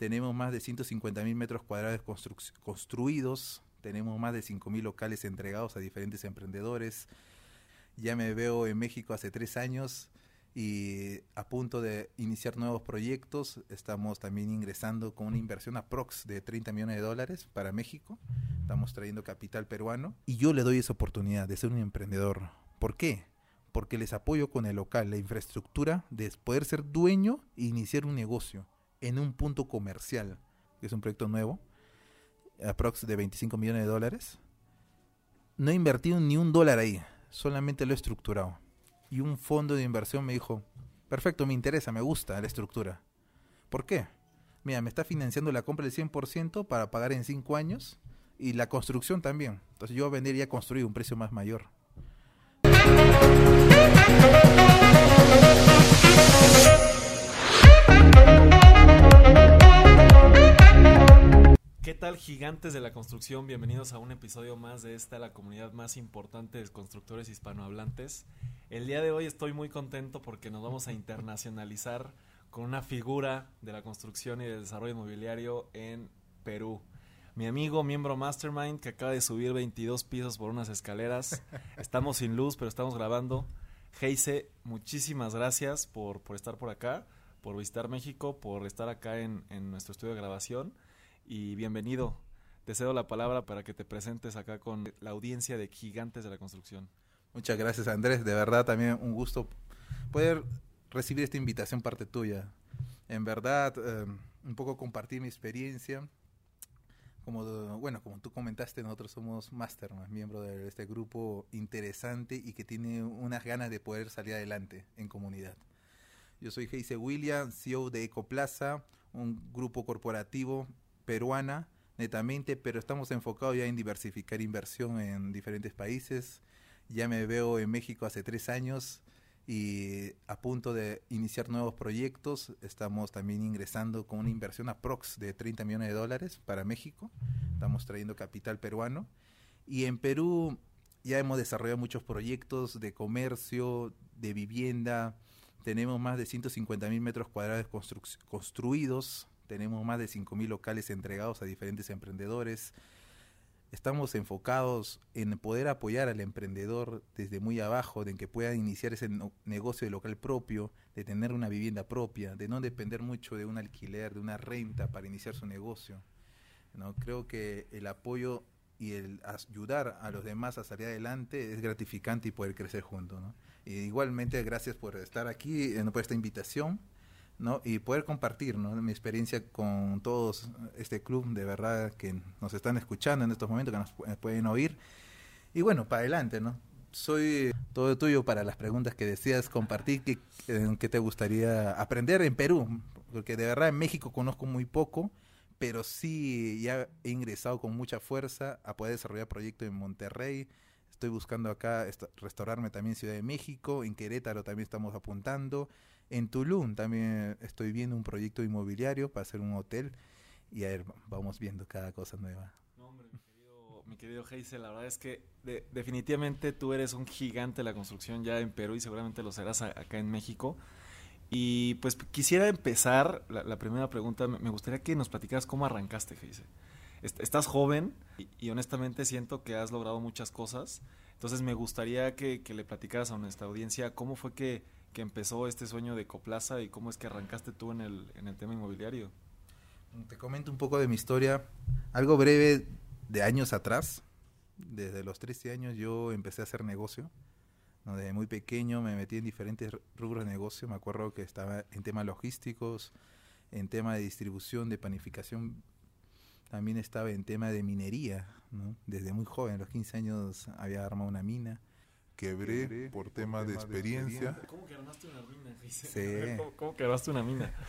tenemos más de 150 mil metros cuadrados construidos, tenemos más de 5 mil locales entregados a diferentes emprendedores. Ya me veo en México hace tres años y a punto de iniciar nuevos proyectos. Estamos también ingresando con una inversión aprox de 30 millones de dólares para México. Estamos trayendo capital peruano y yo le doy esa oportunidad de ser un emprendedor. ¿Por qué? Porque les apoyo con el local, la infraestructura, de poder ser dueño e iniciar un negocio en un punto comercial, que es un proyecto nuevo, aprox de 25 millones de dólares. No he invertido ni un dólar ahí, solamente lo he estructurado y un fondo de inversión me dijo, perfecto, me interesa, me gusta la estructura. ¿Por qué? Mira, me está financiando la compra del 100% para pagar en 5 años y la construcción también. Entonces yo vendería construir un precio más mayor. ¿Qué tal gigantes de la construcción? Bienvenidos a un episodio más de esta, la comunidad más importante de constructores hispanohablantes. El día de hoy estoy muy contento porque nos vamos a internacionalizar con una figura de la construcción y del desarrollo inmobiliario en Perú. Mi amigo, miembro Mastermind, que acaba de subir 22 pisos por unas escaleras. Estamos sin luz, pero estamos grabando. Heise, muchísimas gracias por, por estar por acá, por visitar México, por estar acá en, en nuestro estudio de grabación y bienvenido. Te cedo la palabra para que te presentes acá con la audiencia de Gigantes de la Construcción. Muchas gracias Andrés, de verdad también un gusto poder recibir esta invitación parte tuya. En verdad, eh, un poco compartir mi experiencia. Como, bueno, como tú comentaste, nosotros somos Master, miembro de este grupo interesante y que tiene unas ganas de poder salir adelante en comunidad. Yo soy Heise William, CEO de Ecoplaza, un grupo corporativo peruana netamente, pero estamos enfocados ya en diversificar inversión en diferentes países. Ya me veo en México hace tres años y a punto de iniciar nuevos proyectos. Estamos también ingresando con una inversión aprox de 30 millones de dólares para México. Estamos trayendo capital peruano. Y en Perú ya hemos desarrollado muchos proyectos de comercio, de vivienda. Tenemos más de 150 mil metros cuadrados construidos tenemos más de 5.000 locales entregados a diferentes emprendedores. Estamos enfocados en poder apoyar al emprendedor desde muy abajo, de que pueda iniciar ese negocio de local propio, de tener una vivienda propia, de no depender mucho de un alquiler, de una renta para iniciar su negocio. ¿no? Creo que el apoyo y el ayudar a los demás a salir adelante es gratificante y poder crecer juntos. ¿no? igualmente, gracias por estar aquí, eh, por esta invitación. ¿No? y poder compartir ¿no? mi experiencia con todos este club de verdad que nos están escuchando en estos momentos, que nos pueden oír. Y bueno, para adelante, ¿no? Soy todo tuyo para las preguntas que deseas compartir, que, que te gustaría aprender en Perú, porque de verdad en México conozco muy poco, pero sí ya he ingresado con mucha fuerza a poder desarrollar proyectos en Monterrey. Estoy buscando acá restaurarme también Ciudad de México, en Querétaro también estamos apuntando. En Tulum también estoy viendo un proyecto inmobiliario para hacer un hotel y a ver, vamos viendo cada cosa nueva. No, hombre, mi querido, mi la verdad es que definitivamente tú eres un gigante de la construcción ya en Perú y seguramente lo serás acá en México. Y pues quisiera empezar, la, primera pregunta, me gustaría que nos platicaras cómo arrancaste, Heise. Estás joven y, honestamente siento que has logrado muchas cosas. Entonces me gustaría que, le platicaras a nuestra audiencia cómo fue que que empezó este sueño de Coplaza y cómo es que arrancaste tú en el, en el tema inmobiliario. Te comento un poco de mi historia, algo breve de años atrás. Desde los 13 años yo empecé a hacer negocio. Desde muy pequeño me metí en diferentes rubros de negocio. Me acuerdo que estaba en temas logísticos, en tema de distribución, de panificación. También estaba en tema de minería. Desde muy joven, a los 15 años había armado una mina quebré por tema de experiencia. ¿Cómo que armaste una mina? Sí. ¿Cómo, que armaste una mina?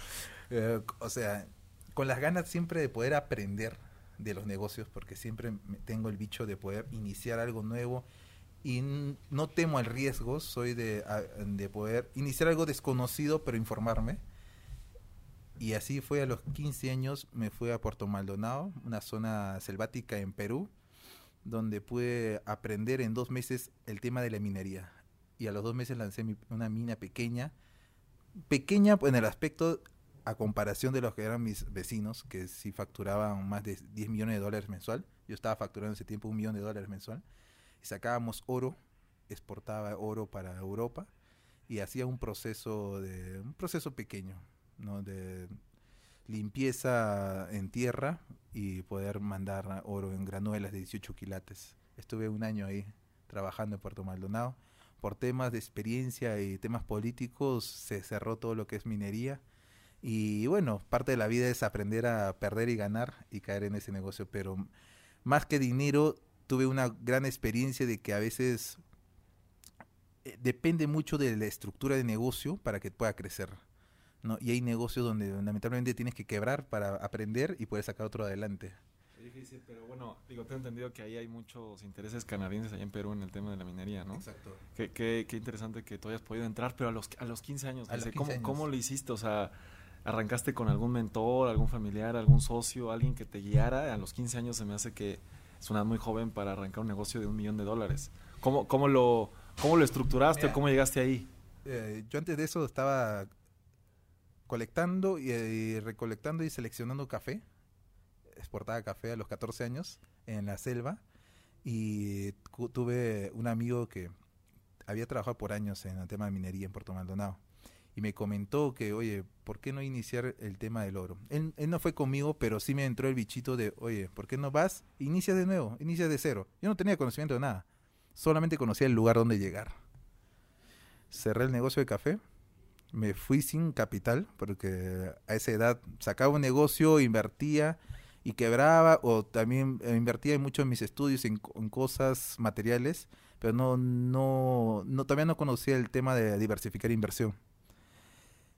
Eh, o sea, con las ganas siempre de poder aprender de los negocios, porque siempre tengo el bicho de poder iniciar algo nuevo y no temo al riesgo, soy de, de poder iniciar algo desconocido, pero informarme. Y así fue a los 15 años, me fui a Puerto Maldonado, una zona selvática en Perú, donde pude aprender en dos meses el tema de la minería. Y a los dos meses lancé una mina pequeña, pequeña en el aspecto a comparación de los que eran mis vecinos, que sí facturaban más de 10 millones de dólares mensual, yo estaba facturando en ese tiempo un millón de dólares mensual, y sacábamos oro, exportaba oro para Europa, y hacía un proceso de un proceso pequeño, ¿no? de limpieza en tierra y poder mandar oro en granuelas de 18 quilates. Estuve un año ahí trabajando en Puerto Maldonado. Por temas de experiencia y temas políticos se cerró todo lo que es minería. Y bueno, parte de la vida es aprender a perder y ganar y caer en ese negocio. Pero más que dinero, tuve una gran experiencia de que a veces eh, depende mucho de la estructura de negocio para que pueda crecer. ¿No? Y hay negocios donde lamentablemente tienes que quebrar para aprender y poder sacar otro adelante. Es difícil, pero bueno, digo, tengo entendido que ahí hay muchos intereses canadienses allá en Perú en el tema de la minería, ¿no? Exacto. Qué, qué, qué interesante que tú hayas podido entrar, pero a los, a los 15 años. A los dice, 15 ¿cómo, años. ¿Cómo lo hiciste? O sea, ¿arrancaste con algún mentor, algún familiar, algún socio, alguien que te guiara? A los 15 años se me hace que es una edad muy joven para arrancar un negocio de un millón de dólares. ¿Cómo, cómo, lo, cómo lo estructuraste Mira. o cómo llegaste ahí? Eh, yo antes de eso estaba colectando y, y recolectando y seleccionando café. Exportaba café a los 14 años en la selva. Y tuve un amigo que había trabajado por años en el tema de minería en Puerto Maldonado. Y me comentó que, oye, ¿por qué no iniciar el tema del oro? Él, él no fue conmigo, pero sí me entró el bichito de, oye, ¿por qué no vas? Inicia de nuevo, inicia de cero. Yo no tenía conocimiento de nada. Solamente conocía el lugar donde llegar. Cerré el negocio de café. Me fui sin capital, porque a esa edad sacaba un negocio, invertía y quebraba, o también eh, invertía mucho en mis estudios, en, en cosas materiales, pero no, no, no, todavía no conocía el tema de diversificar inversión.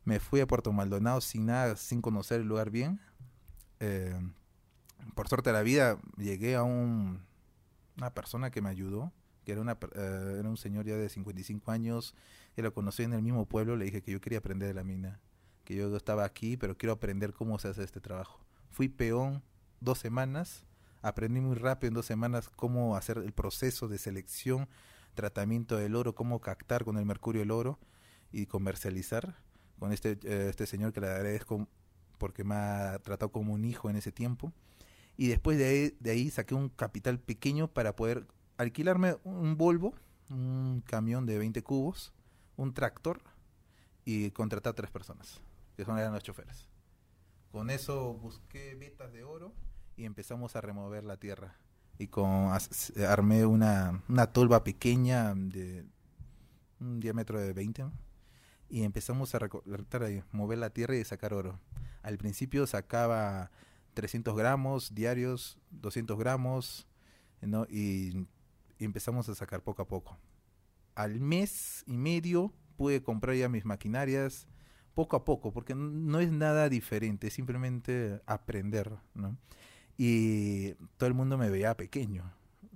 Me fui a Puerto Maldonado sin nada, sin conocer el lugar bien. Eh, por suerte de la vida, llegué a un, una persona que me ayudó, que era, una, eh, era un señor ya de 55 años, que lo conocí en el mismo pueblo, le dije que yo quería aprender de la mina, que yo estaba aquí, pero quiero aprender cómo se hace este trabajo. Fui peón dos semanas, aprendí muy rápido en dos semanas cómo hacer el proceso de selección, tratamiento del oro, cómo captar con el mercurio el oro y comercializar con este, eh, este señor que le agradezco porque me ha tratado como un hijo en ese tiempo. Y después de ahí, de ahí saqué un capital pequeño para poder alquilarme un Volvo, un camión de 20 cubos, un tractor y contratar a tres personas, que son eran los choferes. Con eso busqué vetas de oro y empezamos a remover la tierra. Y con as- armé una, una tolva pequeña de un diámetro de 20 ¿no? y empezamos a mover la tierra y sacar oro. Al principio sacaba 300 gramos diarios, 200 gramos, ¿no? y empezamos a sacar poco a poco. Al mes y medio pude comprar ya mis maquinarias, poco a poco, porque no es nada diferente, es simplemente aprender, ¿no? Y todo el mundo me veía pequeño,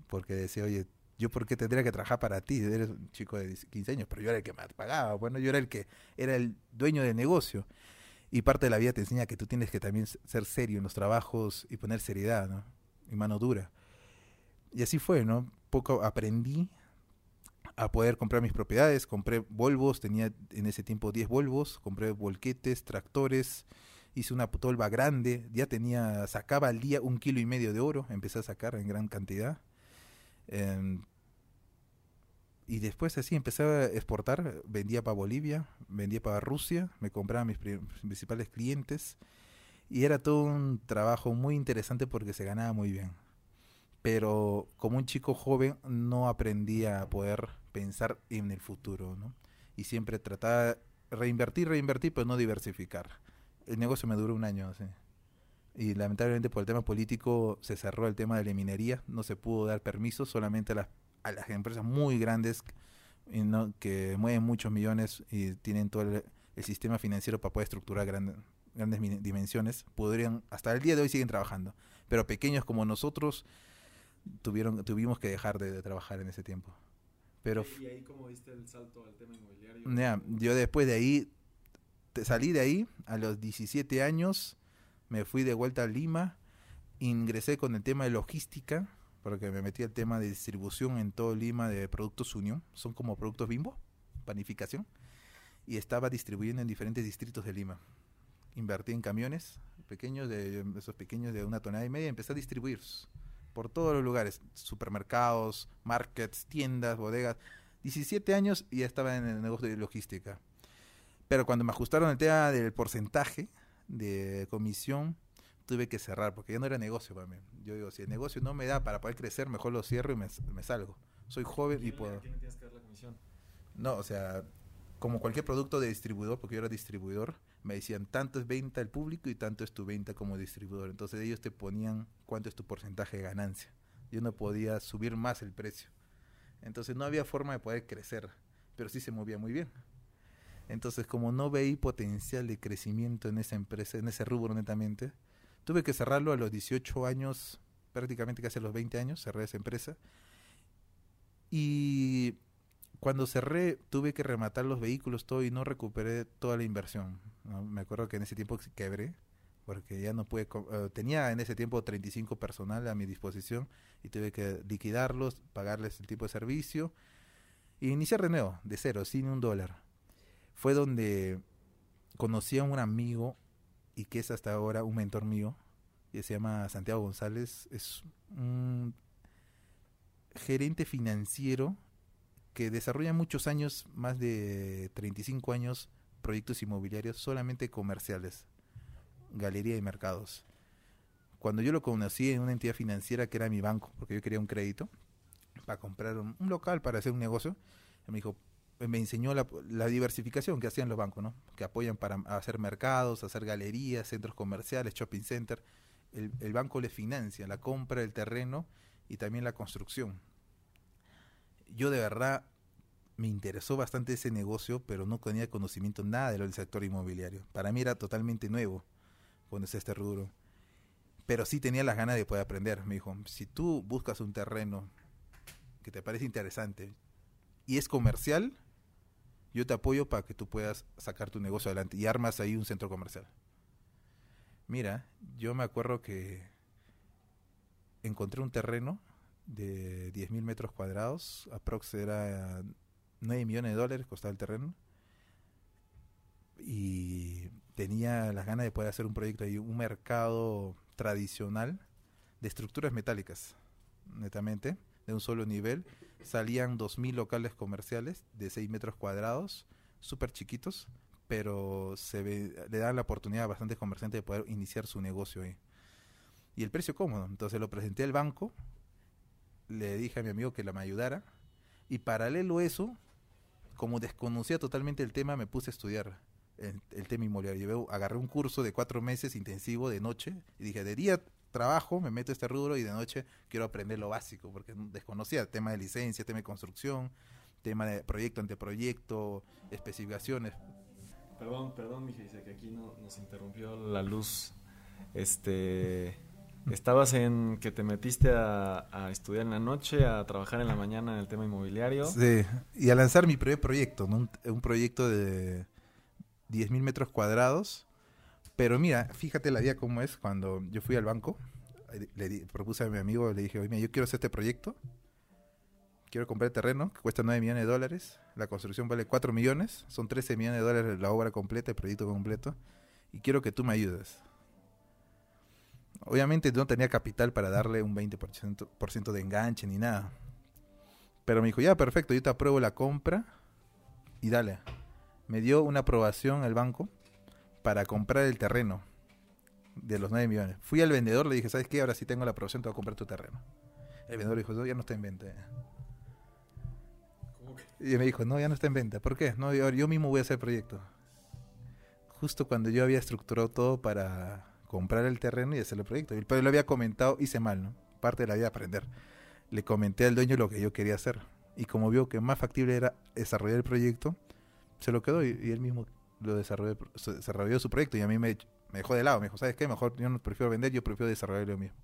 porque decía, oye, yo por qué tendría que trabajar para ti, eres un chico de 15 años, pero yo era el que me pagaba, bueno, yo era el que era el dueño del negocio. Y parte de la vida te enseña que tú tienes que también ser serio en los trabajos y poner seriedad. Y mano dura. Y así fue, ¿no? Poco aprendí a poder comprar mis propiedades, compré Volvos, tenía en ese tiempo 10 Volvos, compré volquetes, tractores, hice una tolva grande, ya tenía, sacaba al día un kilo y medio de oro, empecé a sacar en gran cantidad. Em, y después así empecé a exportar, vendía para Bolivia, vendía para Rusia, me compraba mis pri- principales clientes y era todo un trabajo muy interesante porque se ganaba muy bien. Pero como un chico joven no aprendía a poder pensar en el futuro, ¿no? Y siempre trataba de reinvertir, reinvertir, pero no diversificar. El negocio me duró un año, sí. Y lamentablemente por el tema político se cerró el tema de la minería, no se pudo dar permiso solamente a las, a las empresas muy grandes y no- que mueven muchos millones y tienen todo el, el sistema financiero para poder estructurar grande- grandes min- dimensiones, podrían, hasta el día de hoy siguen trabajando, pero pequeños como nosotros tuvieron, tuvimos que dejar de, de trabajar en ese tiempo. Pero y ahí como viste el salto al tema inmobiliario. yo después de ahí, te- salí de ahí a los 17 años, me fui de vuelta a Lima, ingresé con el tema de logística, porque me metí al tema de distribución en todo Lima de productos Unión, son como productos bimbo, panificación, y estaba distribuyendo en diferentes distritos de Lima. invertí en camiones pequeños, de esos pequeños de una tonelada y media, y empecé a distribuir por todos los lugares, supermercados, markets, tiendas, bodegas. 17 años y ya estaba en el negocio de logística. Pero cuando me ajustaron el tema del porcentaje de comisión, tuve que cerrar porque ya no era negocio para mí. Yo digo, si el negocio no me da para poder crecer, mejor lo cierro y me, me salgo. Soy joven y puedo... quién le tienes que dar la comisión? No, o sea, como cualquier producto de distribuidor, porque yo era distribuidor, me decían tanto es venta al público y tanto es tu venta como distribuidor. Entonces ellos te ponían cuánto es tu porcentaje de ganancia. Yo no podía subir más el precio. Entonces no había forma de poder crecer, pero sí se movía muy bien. Entonces como no veí potencial de crecimiento en esa empresa, en ese rubro netamente, tuve que cerrarlo a los 18 años, prácticamente casi a los 20 años, cerré esa empresa. Y cuando cerré tuve que rematar los vehículos todo y no recuperé toda la inversión. Me acuerdo que en ese tiempo quebré porque ya no pude, uh, tenía en ese tiempo 35 personal a mi disposición y tuve que liquidarlos, pagarles el tipo de servicio y iniciar de nuevo, de cero, sin un dólar. Fue donde conocí a un amigo y que es hasta ahora un mentor mío, y se llama Santiago González, es un gerente financiero que desarrolla muchos años, más de 35 años, proyectos inmobiliarios solamente comerciales, galería y mercados. Cuando yo lo conocí en una entidad financiera que era mi banco, porque yo quería un crédito para comprar un, local, para hacer un negocio, me dijo, me enseñó la, diversificación que hacían los bancos, ¿no? Que apoyan para hacer mercados, hacer galerías, centros comerciales, shopping center. El, el banco le financia la compra del terreno y también la construcción yo de verdad me interesó bastante ese negocio, pero no tenía conocimiento nada del sector inmobiliario. Para mí era totalmente nuevo es este rubro. Pero sí tenía las ganas de poder aprender. Me dijo, si tú buscas un terreno que te parece interesante y es comercial, yo te apoyo para que tú puedas sacar tu negocio adelante y armas ahí un centro comercial. Mira, yo me acuerdo que encontré un terreno de 10.000 metros cuadrados, aprox era 9 millones de dólares costaba el terreno. Y tenía las ganas de poder hacer un proyecto ahí, un mercado tradicional de estructuras metálicas, netamente, de un solo nivel. Salían 2.000 locales comerciales de 6 metros cuadrados, súper chiquitos, pero se le dan la oportunidad a bastantes comerciantes de poder iniciar su negocio ahí. Y el precio cómodo. Entonces lo presenté al banco le dije a mi amigo que la me ayudara. Y paralelo a eso, como desconocía totalmente el tema, me puse a estudiar el, tema inmobiliario. agarré un curso de cuatro meses intensivo de noche y dije, de día trabajo, me meto a este rubro y de noche quiero aprender lo básico, porque desconocía el tema de licencia, tema de construcción, tema de proyecto ante proyecto, especificaciones. Perdón, perdón, mi que aquí no, nos interrumpió la luz. Este Estabas en que te metiste a, estudiar en la noche, a trabajar en la mañana en el tema inmobiliario. Sí, y a lanzar mi primer proyecto, un, proyecto de 10.000 metros cuadrados. Pero mira, fíjate la vida cómo es cuando yo fui al banco, le, propuse a mi amigo, le dije, oye, yo quiero hacer este proyecto, quiero comprar terreno que cuesta 9 millones de dólares, la construcción vale 4 millones, son 13 millones de dólares la obra completa, el proyecto completo, y quiero que tú me ayudes. Obviamente no tenía capital para darle un 20% de enganche ni nada. Pero me dijo, ya, perfecto, yo te apruebo la compra y dale. Me dio una aprobación al banco para comprar el terreno de los 9 millones. Fui al vendedor, le dije, ¿sabes qué? Ahora sí tengo la aprobación, te voy a comprar tu terreno. El vendedor dijo, no, ya no está en venta. Y me dijo, no, ya no está en venta. ¿Por qué? No, yo, yo mismo voy a hacer el proyecto. Justo cuando yo había estructurado todo para comprar el terreno y hacer el proyecto. Pero lo había comentado, hice mal, ¿no? Parte de la vida aprender. Le comenté al dueño lo que yo quería hacer. Y como vio que más factible era desarrollar el proyecto, se lo quedó y, él mismo lo desarrolló, desarrolló su proyecto y a mí me, dejó de lado. Me dijo, ¿sabes qué? Mejor yo no prefiero vender, yo prefiero desarrollar lo mismo.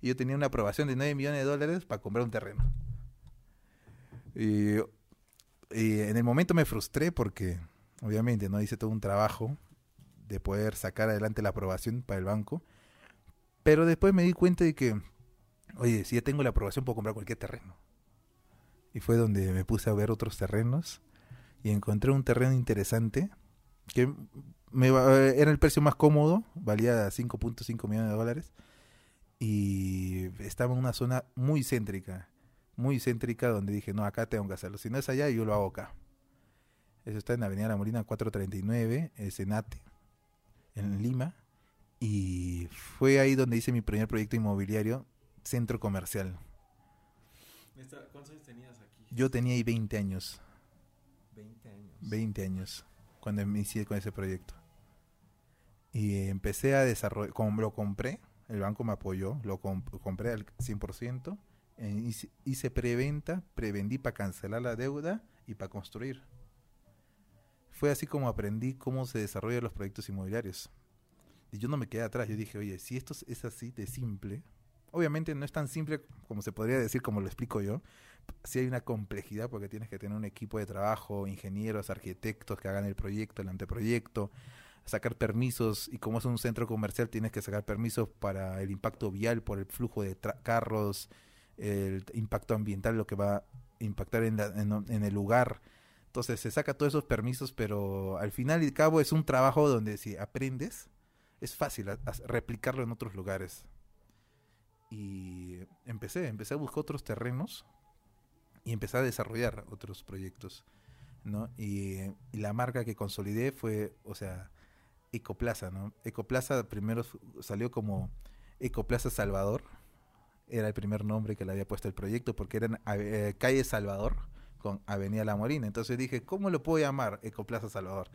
Y yo tenía una aprobación de 9 millones de dólares para comprar un terreno. Y, y en el momento me frustré porque, obviamente, no hice todo un trabajo de poder sacar adelante la aprobación para el banco. Pero después me di cuenta de que, oye, si ya tengo la aprobación puedo comprar cualquier terreno. Y fue donde me puse a ver otros terrenos y encontré un terreno interesante que era el precio más cómodo, valía 5.5 millones de dólares y estaba en una zona muy céntrica, muy céntrica donde dije, no, acá tengo que hacerlo, si no es allá, yo lo hago acá. Eso está en Avenida La Molina 439, es en Lima, y fue ahí donde hice mi primer proyecto inmobiliario, centro comercial. ¿Cuántos años tenías aquí? Yo tenía ahí 20 años. 20 años. 20 años cuando inicié con ese proyecto. Y empecé a desarrollar, como lo compré, el banco me apoyó, lo compré al 100%, e hice, hice preventa, prevendí para cancelar la deuda y para construir. Fue así como aprendí cómo se desarrollan los proyectos inmobiliarios. Y yo no me quedé atrás, yo dije, oye, si esto es así de simple, obviamente no es tan simple como se podría decir, como lo explico yo, sí hay una complejidad porque tienes que tener un equipo de trabajo, ingenieros, arquitectos que hagan el proyecto, el anteproyecto, sacar permisos y como es un centro comercial tienes que sacar permisos para el impacto vial por el flujo de carros, el impacto ambiental, lo que va a impactar en, en, el lugar. Entonces se saca todos esos permisos, pero al final y al cabo es un trabajo donde si aprendes, es fácil replicarlo en otros lugares. Y empecé, empecé a buscar otros terrenos y empecé a desarrollar otros proyectos, ¿no? Y, la marca que consolidé fue, o sea, Ecoplaza, ¿no? Ecoplaza primero salió como Ecoplaza Salvador, era el primer nombre que le había puesto el proyecto porque era eh, calle Salvador con Avenida La Morina. Entonces dije, ¿cómo lo puedo llamar Ecoplaza Salvador?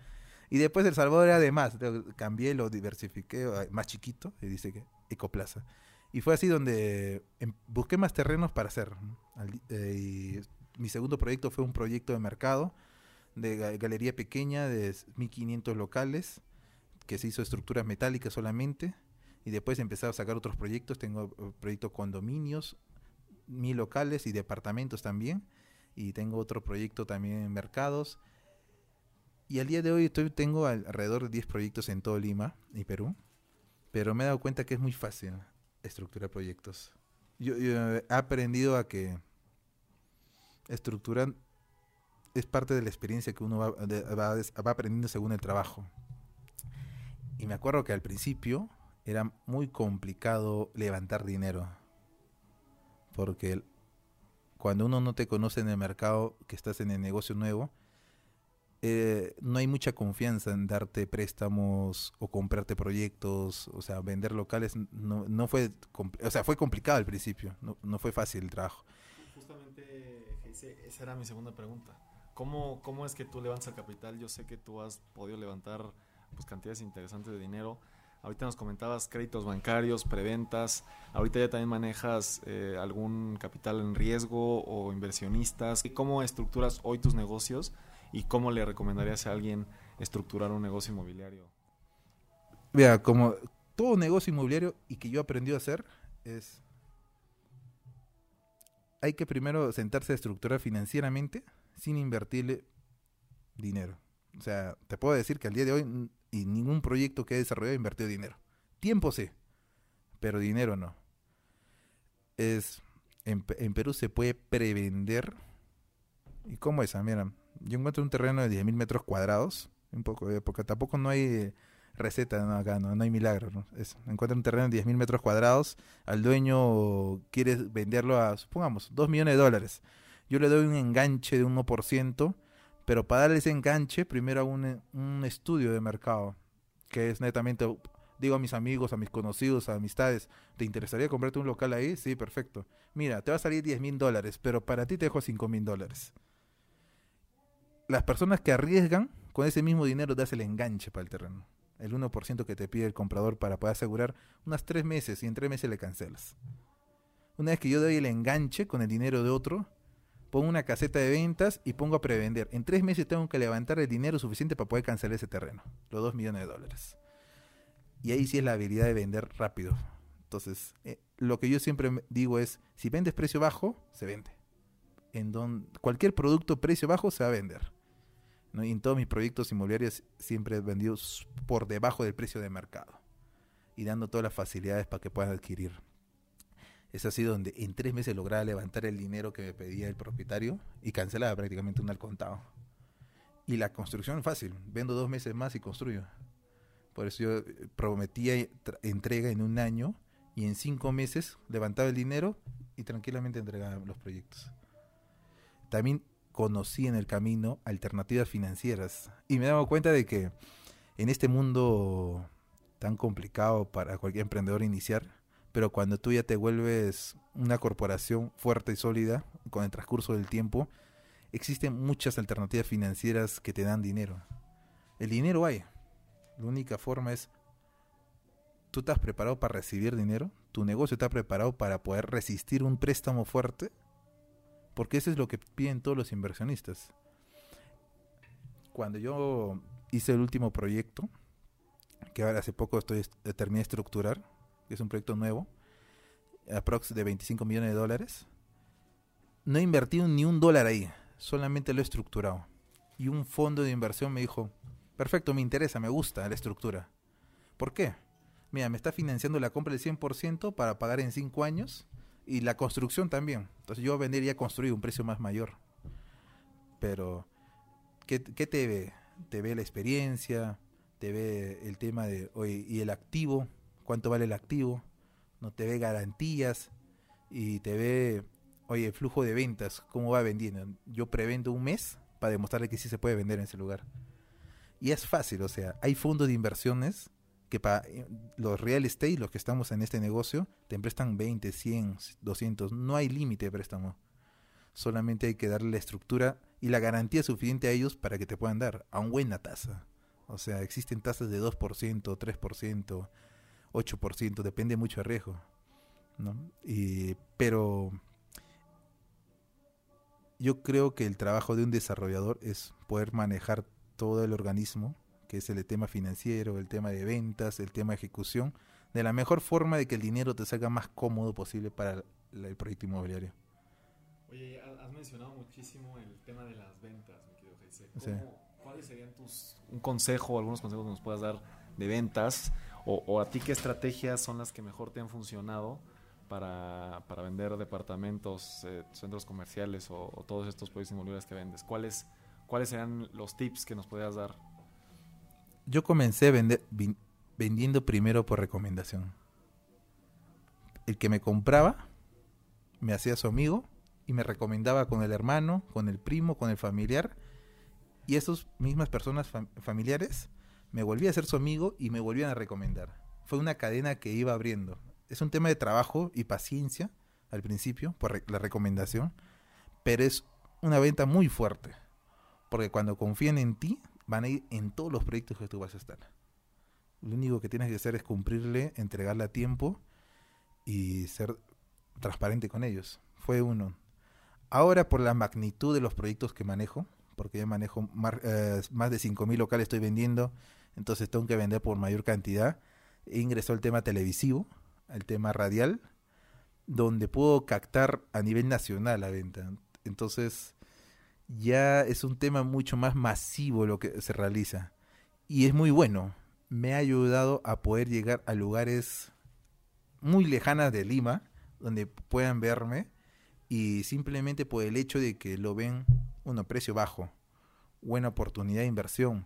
Y después El Salvador era de más, cambié, lo diversifiqué, más chiquito, y dice que Ecoplaza. Y fue así donde em, busqué más terrenos para hacer. Eh, mi segundo proyecto fue un proyecto de mercado, de galería pequeña, de 1500 locales, que se hizo estructuras metálicas solamente. Y después empecé a sacar otros proyectos. Tengo eh, proyectos condominios, mil locales y departamentos también. Y tengo otro proyecto también en mercados. Y al día de hoy estoy, tengo alrededor de 10 proyectos en todo Lima y Perú. Pero me he dado cuenta que es muy fácil estructurar proyectos. Yo, he aprendido a que estructurar es parte de la experiencia que uno va, va, aprendiendo según el trabajo. Y me acuerdo que al principio era muy complicado levantar dinero. Porque cuando uno no te conoce en el mercado, que estás en el negocio nuevo, eh, no hay mucha confianza en darte préstamos o comprarte proyectos, o sea, vender locales no, no fue, o sea, fue complicado al principio, no, no fue fácil el trabajo. Justamente, esa era mi segunda pregunta. ¿Cómo, ¿Cómo es que tú levantas el capital? Yo sé que tú has podido levantar pues, cantidades interesantes de dinero. Ahorita nos comentabas créditos bancarios, preventas. Ahorita ya también manejas eh, algún capital en riesgo o inversionistas. ¿Y cómo estructuras hoy tus negocios? y cómo le recomendarías a alguien estructurar un negocio inmobiliario? Vea, como todo negocio inmobiliario y que yo aprendí a hacer es hay que primero sentarse a estructurar financieramente sin invertirle dinero. O sea, te puedo decir que al día de hoy y ningún proyecto que he desarrollado he invertido dinero. Tiempo sí, pero dinero no. Es en, en Perú se puede prevender. ¿Y cómo es? Ah, mira, yo encuentro un terreno de 10.000 metros cuadrados, un poco, eh, porque tampoco no hay receta acá, no, hay milagro. ¿no? encuentro un terreno de 10.000 metros cuadrados, al dueño quiere venderlo a, supongamos, 2 millones de dólares. Yo le doy un enganche de 1%, pero para darle ese enganche, primero hago un, un estudio de mercado, que es netamente digo a mis amigos, a mis conocidos, a amistades, ¿te interesaría comprarte un local ahí? Sí, perfecto. Mira, te va a salir 10 mil dólares, pero para ti te dejo 5 mil dólares las personas que arriesgan, con ese mismo dinero das el enganche para el terreno. El 1% que te pide el comprador para poder asegurar unas tres meses y en tres meses le cancelas. Una vez que yo doy el enganche con el dinero de otro, pongo una caseta de ventas y pongo a prevender. En tres meses tengo que levantar el dinero suficiente para poder cancelar ese terreno, los 2 millones de dólares. Y ahí sí es la habilidad de vender rápido. Entonces, eh, lo que yo siempre digo es, si vendes precio bajo, se vende. En cualquier producto precio bajo se va a vender. Y en todos mis proyectos inmobiliarios siempre he vendido por debajo del precio de mercado y dando todas las facilidades para que puedan adquirir. Es así donde en tres meses lograba levantar el dinero que me pedía el propietario y cancelaba prácticamente un al contado. Y la construcción fácil, vendo dos meses más y construyo. Por eso yo eh, prometía entrega en un año y en cinco meses levantaba el dinero y tranquilamente entregaba los proyectos. También conocí en el camino alternativas financieras y me dado cuenta de que en este mundo tan complicado para cualquier emprendedor iniciar, pero cuando tú ya te vuelves una corporación fuerte y sólida con el transcurso del tiempo, existen muchas alternativas financieras que te dan dinero. El dinero hay. La única forma es, ¿tú estás preparado para recibir dinero? ¿Tu negocio está preparado para poder resistir un préstamo fuerte? Porque eso es lo que piden todos los inversionistas. Cuando yo hice el último proyecto, que ahora hace poco estoy terminé de estructurar, que es un proyecto nuevo, aprox de 25 millones de dólares, no he invertido ni un dólar ahí, solamente lo he estructurado. Y un fondo de inversión me dijo, perfecto, me interesa, me gusta la estructura. ¿Por qué? Mira, me está financiando la compra del 100% para pagar en 5 años y la construcción también. Entonces yo vendería construir un precio más mayor. Pero, ¿qué, te ve? Te ve la experiencia, te ve el tema de, oye, y el activo, cuánto vale el activo, no te ve garantías y te ve oye, flujo de ventas, ¿cómo va vendiendo? Yo prevendo un mes para demostrarle que sí se puede vender en ese lugar. Y es fácil, o sea, hay fondos de inversiones que para eh, los real estate, los que estamos en este negocio, te prestan 20, 100, 200, no hay límite de préstamo. Solamente hay que darle la estructura y la garantía suficiente a ellos para que te puedan dar a una buena tasa. O sea, existen tasas de 2%, 3%, 8%, depende mucho de riesgo. ¿no? Y, pero yo creo que el trabajo de un desarrollador es poder manejar todo el organismo, que es el tema financiero, el tema de ventas, el tema de ejecución, de la mejor forma de que el dinero te salga más cómodo posible para el, proyecto inmobiliario. Oye, has mencionado muchísimo el tema de las ventas, mi querido José. ¿Cuáles serían tus un consejo algunos consejos que nos puedas dar de ventas? O, a ti qué estrategias son las que mejor te han funcionado para, para vender departamentos, eh, centros comerciales o, todos estos proyectos inmobiliarios que vendes? ¿Cuáles, ¿Cuáles serían los tips que nos podrías dar? Yo comencé vendiendo primero por recomendación. El que me compraba me hacía su amigo y me recomendaba con el hermano, con el primo, con el familiar. Y esas mismas personas familiares me volvían a ser su amigo y me volvían a recomendar. Fue una cadena que iba abriendo es un tema de trabajo y paciencia al principio, por la recomendación, pero es una venta muy fuerte, porque cuando confían en ti, van a ir en todos los proyectos que tú vas a estar. Lo único que tienes que hacer es cumplirle, entregarle a tiempo y ser transparente con ellos. Fue uno. Ahora por la magnitud de los proyectos que manejo, porque ya manejo más, eh, más de 5.000 locales estoy vendiendo, entonces tengo que vender por mayor cantidad, ingresó el tema televisivo, el tema radial, donde puedo captar a nivel nacional la venta. Entonces, ya es un tema mucho más masivo lo que se realiza. Y es muy bueno. Me ha ayudado a poder llegar a lugares muy lejanas de Lima, donde puedan verme, y simplemente por el hecho de que lo ven, uno, precio bajo, buena oportunidad de inversión.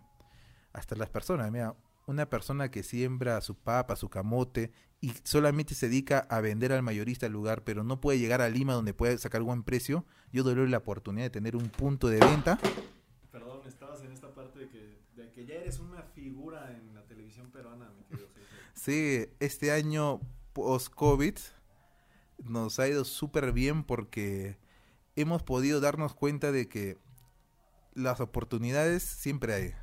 Hasta las personas, mira, una persona que siembra su papa, su camote y solamente se dedica a vender al mayorista el lugar, pero no puede llegar a Lima donde puede sacar buen precio, yo doy la oportunidad de tener un punto de venta. Perdón, estabas en esta parte de que, ya eres una figura en la televisión peruana, mi querido Sí, este año post-COVID nos ha ido súper bien porque hemos podido darnos cuenta de que las oportunidades siempre hay.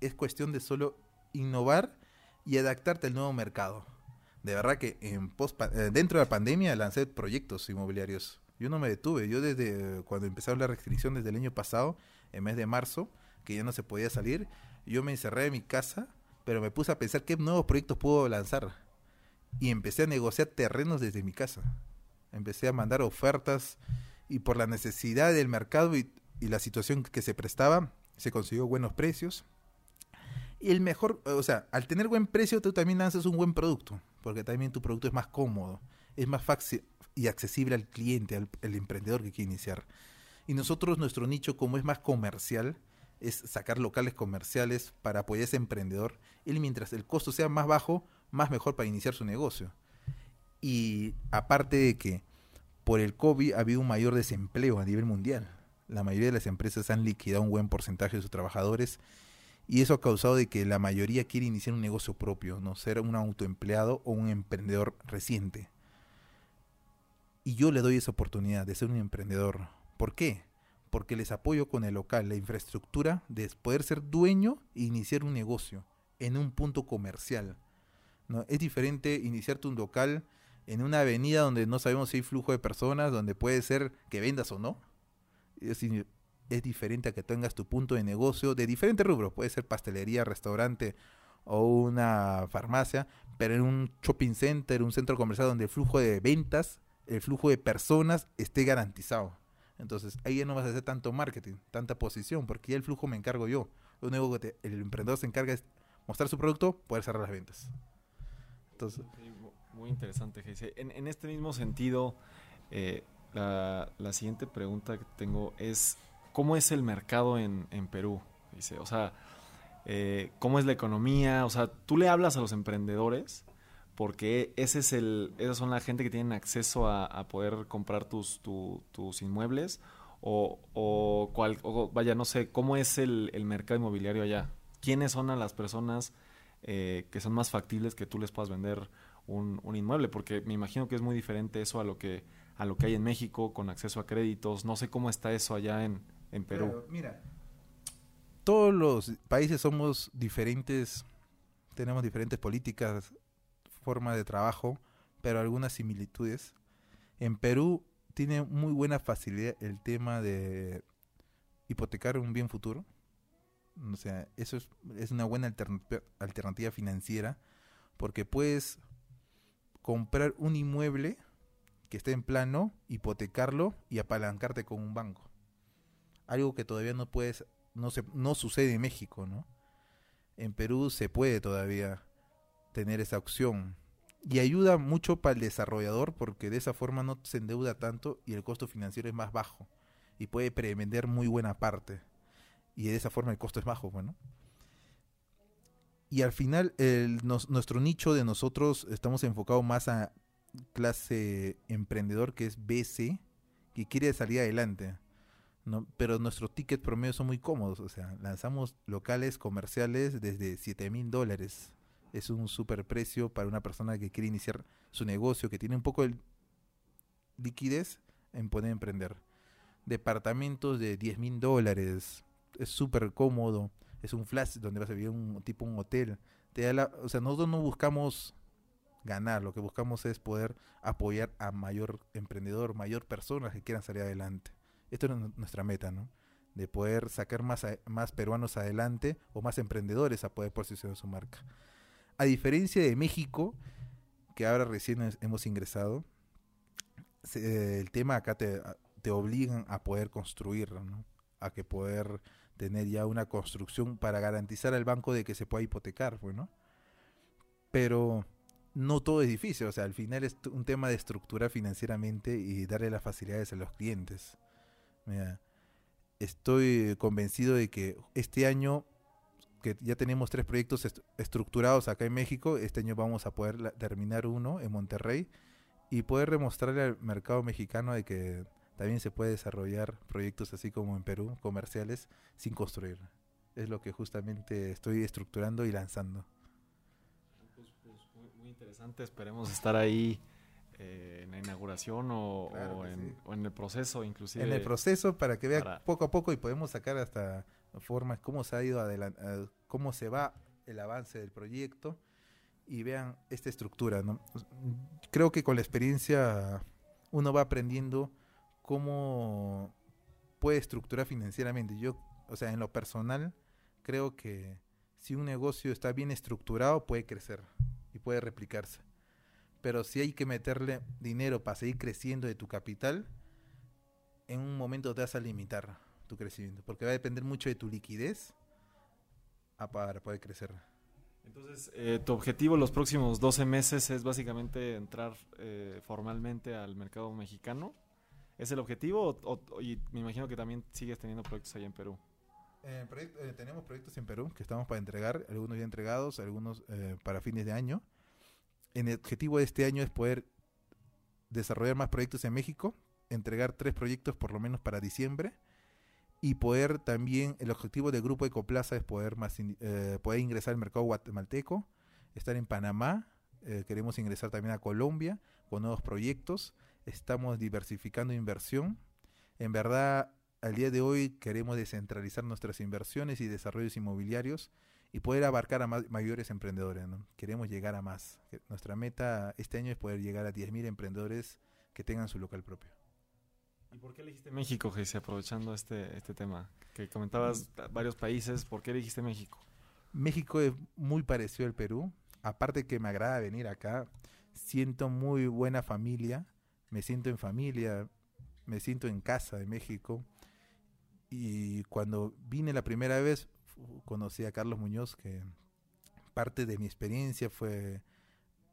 Es cuestión de solo innovar y adaptarte al nuevo mercado. De verdad que eh, dentro de la pandemia lancé proyectos inmobiliarios. Yo no me detuve. Yo desde cuando empezaron la restricción desde el año pasado, en mes de marzo, que ya no se podía salir, yo me encerré en mi casa, pero me puse a pensar qué nuevos proyectos puedo lanzar. Y empecé a negociar terrenos desde mi casa. Empecé a mandar ofertas y por la necesidad del mercado y la situación que se prestaba, se consiguió buenos precios y el mejor, o sea, al tener buen precio, tú también lanzas un buen producto, porque también tu producto es más cómodo, es más fácil y accesible al cliente, al, emprendedor que quiere iniciar. Y nosotros, nuestro nicho, como es más comercial, es sacar locales comerciales para apoyar a ese emprendedor. Él mientras el costo sea más bajo, más mejor para iniciar su negocio. Y aparte de que por el COVID ha habido un mayor desempleo a nivel mundial. La mayoría de las empresas han liquidado un buen porcentaje de sus trabajadores y eso ha causado de que la mayoría quiere iniciar un negocio propio, no ser un autoempleado o un emprendedor reciente. Y yo le doy esa oportunidad de ser un emprendedor. ¿Por qué? Porque les apoyo con el local, la infraestructura de poder ser dueño e iniciar un negocio en un punto comercial. ¿no? Es diferente iniciarte un local en una avenida donde no sabemos si hay flujo de personas, donde puede ser que vendas o no. Es, diferente a que tengas tu punto de negocio de diferentes rubros. Puede ser pastelería, restaurante o una farmacia, pero en un shopping center, un centro comercial donde el flujo de ventas, el flujo de personas esté garantizado. Entonces ahí ya no vas a hacer tanto marketing, tanta posición, porque ya el flujo me encargo yo. Lo único que el emprendedor se encarga es mostrar su producto, poder cerrar las ventas. Entonces, muy interesante, Geise. En, en, este mismo sentido, eh, la, siguiente pregunta que tengo es, ¿cómo es el mercado en, en Perú? Dice, o sea, eh, ¿cómo es la economía? O sea, tú le hablas a los emprendedores porque ese es el, esas son la gente que tienen acceso a, poder comprar tus, tu, tus inmuebles o, o, cual, o, vaya, no sé, ¿cómo es el, el mercado inmobiliario allá? ¿Quiénes son a las personas eh, que son más factibles que tú les puedas vender un, un, inmueble? Porque me imagino que es muy diferente eso a lo que, a lo que hay en México con acceso a créditos. No sé cómo está eso allá en, en Perú. Pero, mira, todos los países somos diferentes, tenemos diferentes políticas, forma de trabajo, pero algunas similitudes. En Perú tiene muy buena facilidad el tema de hipotecar un bien futuro. O sea, eso es, es una buena alternativa, alternativa financiera porque puedes comprar un inmueble que esté en plano, hipotecarlo y apalancarte con un banco. Algo que todavía no puedes, no se, no sucede en México, ¿no? En Perú se puede todavía tener esa opción. Y ayuda mucho para el desarrollador porque de esa forma no se endeuda tanto y el costo financiero es más bajo. Y puede prevender muy buena parte. Y de esa forma el costo es bajo, bueno. Y al final el, nos, nuestro nicho de nosotros estamos enfocados más a clase emprendedor que es BC, que quiere salir adelante. ¿no? Pero nuestros tickets promedio son muy cómodos. O sea, lanzamos locales comerciales desde 7 mil dólares es un super precio para una persona que quiere iniciar su negocio, que tiene un poco de liquidez en poder emprender. Departamentos de 10 mil dólares, es súper cómodo, es un flash donde vas a vivir un tipo un hotel. Te da la, o sea, nosotros no buscamos ganar, lo que buscamos es poder apoyar a mayor emprendedor, mayor personas que quieran salir adelante. Esto es nuestra meta, ¿no? De poder sacar más, a, más peruanos adelante o más emprendedores a poder posicionar su marca. A diferencia de México, que ahora recién hemos ingresado, el tema acá te, te, obligan a poder construir, ¿no? a que poder tener ya una construcción para garantizar al banco de que se pueda hipotecar, bueno. Pero no todo es difícil, o sea, al final es un tema de estructura financieramente y darle las facilidades a los clientes. Mira, estoy convencido de que este año que ya tenemos tres proyectos est estructurados acá en México, este año vamos a poder terminar uno en Monterrey y poder demostrarle al mercado mexicano de que también se puede desarrollar proyectos así como en Perú, comerciales, sin construir. Es lo que justamente estoy estructurando y lanzando. Interesante, esperemos estar ahí eh, en la inauguración o, claro o, en, sí. o, en, el proceso inclusive. En el proceso para que vea para... poco a poco y podemos sacar hasta formas, cómo se ha ido adelante, cómo se va el avance del proyecto y vean esta estructura. ¿no? Creo que con la experiencia uno va aprendiendo cómo puede estructurar financieramente. Yo, o sea, en lo personal, creo que si un negocio está bien estructurado, puede crecer puede replicarse. Pero si hay que meterle dinero para seguir creciendo de tu capital, en un momento te vas a limitar tu crecimiento, porque va a depender mucho de tu liquidez a para poder crecer. Entonces, eh, tu objetivo los próximos 12 meses es básicamente entrar eh, formalmente al mercado mexicano. ¿Es el objetivo? O, o, y me imagino que también sigues teniendo proyectos allá en Perú. Eh, tenemos proyectos en Perú que estamos para entregar, algunos ya entregados, algunos para fines de año. El objetivo de este año es poder desarrollar más proyectos en México, entregar tres proyectos por lo menos para diciembre y poder también, el objetivo del grupo Ecoplaza es poder, más poder ingresar al mercado guatemalteco, estar en Panamá, queremos ingresar también a Colombia con nuevos proyectos, estamos diversificando inversión. En verdad, al día de hoy queremos descentralizar nuestras inversiones y desarrollos inmobiliarios y poder abarcar a mayores emprendedores. Queremos llegar a más. Nuestra meta este año es poder llegar a 10.000 emprendedores que tengan su local propio. ¿Y por qué elegiste México, Jesse, aprovechando este, este tema? Que comentabas varios países, ¿por qué elegiste México? México es muy parecido al Perú. Aparte que me agrada venir acá, siento muy buena familia, me siento en familia, me siento en casa de México. Y cuando vine la primera vez, conocí a Carlos Muñoz, que parte de mi experiencia fue,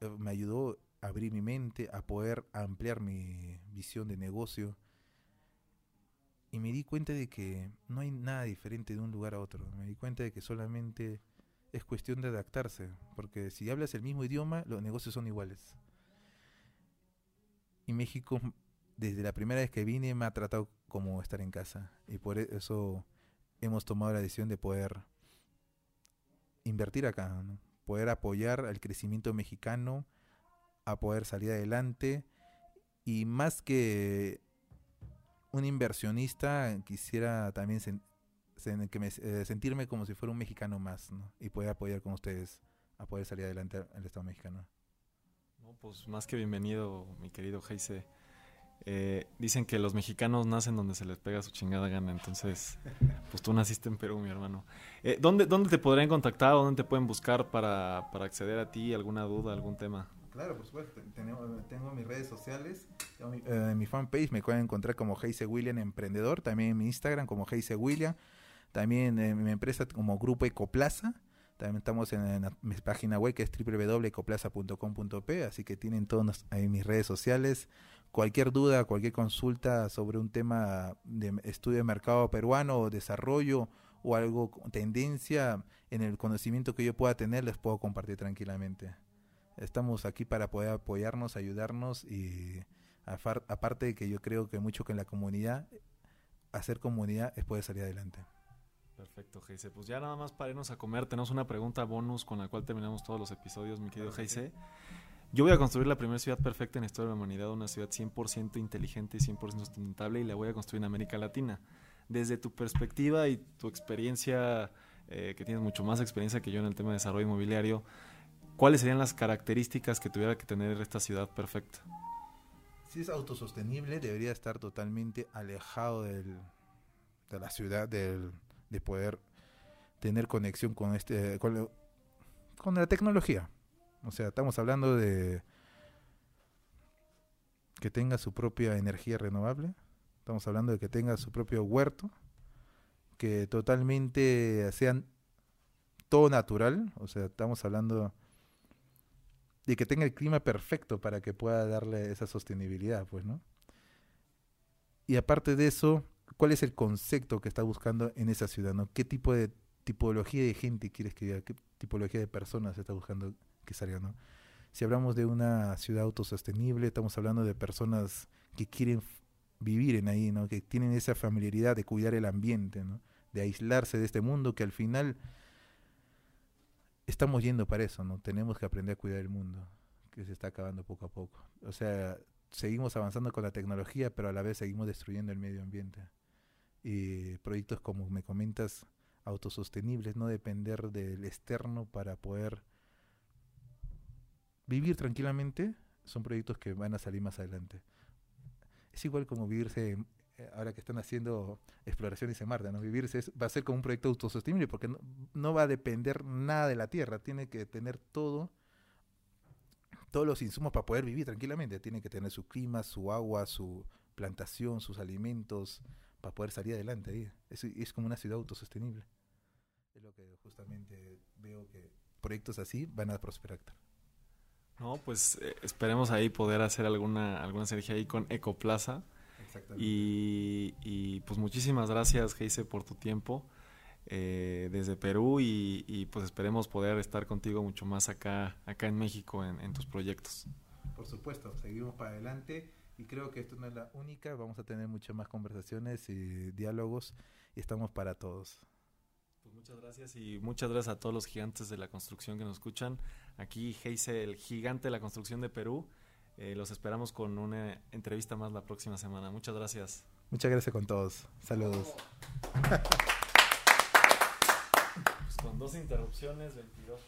eh, me ayudó a abrir mi mente, a poder ampliar mi visión de negocio. Y me di cuenta de que no hay nada diferente de un lugar a otro. Me di cuenta de que solamente es cuestión de adaptarse, porque si hablas el mismo idioma, los negocios son iguales. Y México desde la primera vez que vine me ha tratado como estar en casa. Y por e-, eso hemos tomado la decisión de poder invertir acá, poder apoyar al crecimiento mexicano, a poder salir adelante. Y más que un inversionista, quisiera también que me, eh, sentirme como si fuera un mexicano más, y poder apoyar con ustedes a poder salir adelante al Estado mexicano. No, pues más que bienvenido, mi querido Heise. Eh, dicen que los mexicanos nacen donde se les pega su chingada gana, entonces, pues tú naciste en Perú, mi hermano. Eh, ¿dónde, ¿Dónde te podrían contactar dónde te pueden buscar para, para acceder a ti? ¿Alguna duda, algún tema? Claro, por supuesto. Tengo, mis redes sociales. En mi, mi, fanpage me pueden encontrar como Heise William Emprendedor. También en mi Instagram como Heise William. También en mi empresa como Grupo Ecoplaza. También estamos en, mi página web que es www.ecoplaza.com.p. Así que tienen todos ahí mis redes sociales cualquier duda, cualquier consulta sobre un tema de estudio de mercado peruano o desarrollo o algo, tendencia en el conocimiento que yo pueda tener, les puedo compartir tranquilamente. Estamos aquí para poder apoyarnos, ayudarnos y aparte de que yo creo que mucho que en la comunidad, hacer comunidad es poder salir adelante. Perfecto, Geise. Pues ya nada más para irnos a comer, tenemos una pregunta bonus con la cual terminamos todos los episodios, mi querido Geise. Yo voy a construir la primera ciudad perfecta en la historia de la humanidad, una ciudad 100% inteligente y 100% sustentable y la voy a construir en América Latina. Desde tu perspectiva y tu experiencia, eh, que tienes mucho más experiencia que yo en el tema de desarrollo inmobiliario, ¿cuáles serían las características que tuviera que tener esta ciudad perfecta? Si es autosostenible, debería estar totalmente alejado de la ciudad, del, de poder tener conexión con, este, con la tecnología o sea, estamos hablando de que tenga su propia energía renovable, estamos hablando de que tenga su propio huerto, que totalmente sean todo natural, o sea, estamos hablando de que tenga el clima perfecto para que pueda darle esa sostenibilidad, pues, ¿no? Y aparte de eso, ¿cuál es el concepto que está buscando en esa ciudad, ¿no? ¿Qué tipo de tipología de gente quieres que diga? ¿Qué tipología de personas está buscando que ¿no? Si hablamos de una ciudad autosostenible, estamos hablando de personas que quieren vivir en ahí, ¿no? Que tienen esa familiaridad de cuidar el ambiente, ¿no? De aislarse de este mundo que al final estamos yendo para eso, ¿no? Tenemos que aprender a cuidar el mundo, que se está acabando poco a poco. O sea, seguimos avanzando con la tecnología, pero a la vez seguimos destruyendo el medio ambiente. Y proyectos como me comentas, autosostenibles, no depender del externo para poder vivir tranquilamente son proyectos que van a salir más adelante. Es igual como vivirse, eh, ahora que están haciendo exploraciones en Marte, ¿no? Vivirse va a ser como un proyecto autosostenible porque no, va a depender nada de la Tierra, tiene que tener todo, todos los insumos para poder vivir tranquilamente, tiene que tener su clima, su agua, su plantación, sus alimentos, para poder salir adelante ahí. Es, es como una ciudad autosostenible. Es lo que justamente veo que proyectos así van a prosperar. No, pues eh, esperemos ahí poder hacer alguna, alguna sinergia ahí con Ecoplaza. Y, y pues muchísimas gracias, Geise, por tu tiempo. eh, desde Perú y, y, pues esperemos poder estar contigo mucho más acá, acá en México en, en tus proyectos. Por supuesto, seguimos para adelante y creo que esto no es la única, vamos a tener muchas más conversaciones y diálogos y estamos para todos. Pues muchas gracias y muchas gracias a todos los gigantes de la construcción que nos escuchan. Aquí Heise, el gigante de la construcción de Perú. Eh, los esperamos con una entrevista más la próxima semana. Muchas gracias. Muchas gracias con todos. Saludos. Pues con dos interrupciones, 22.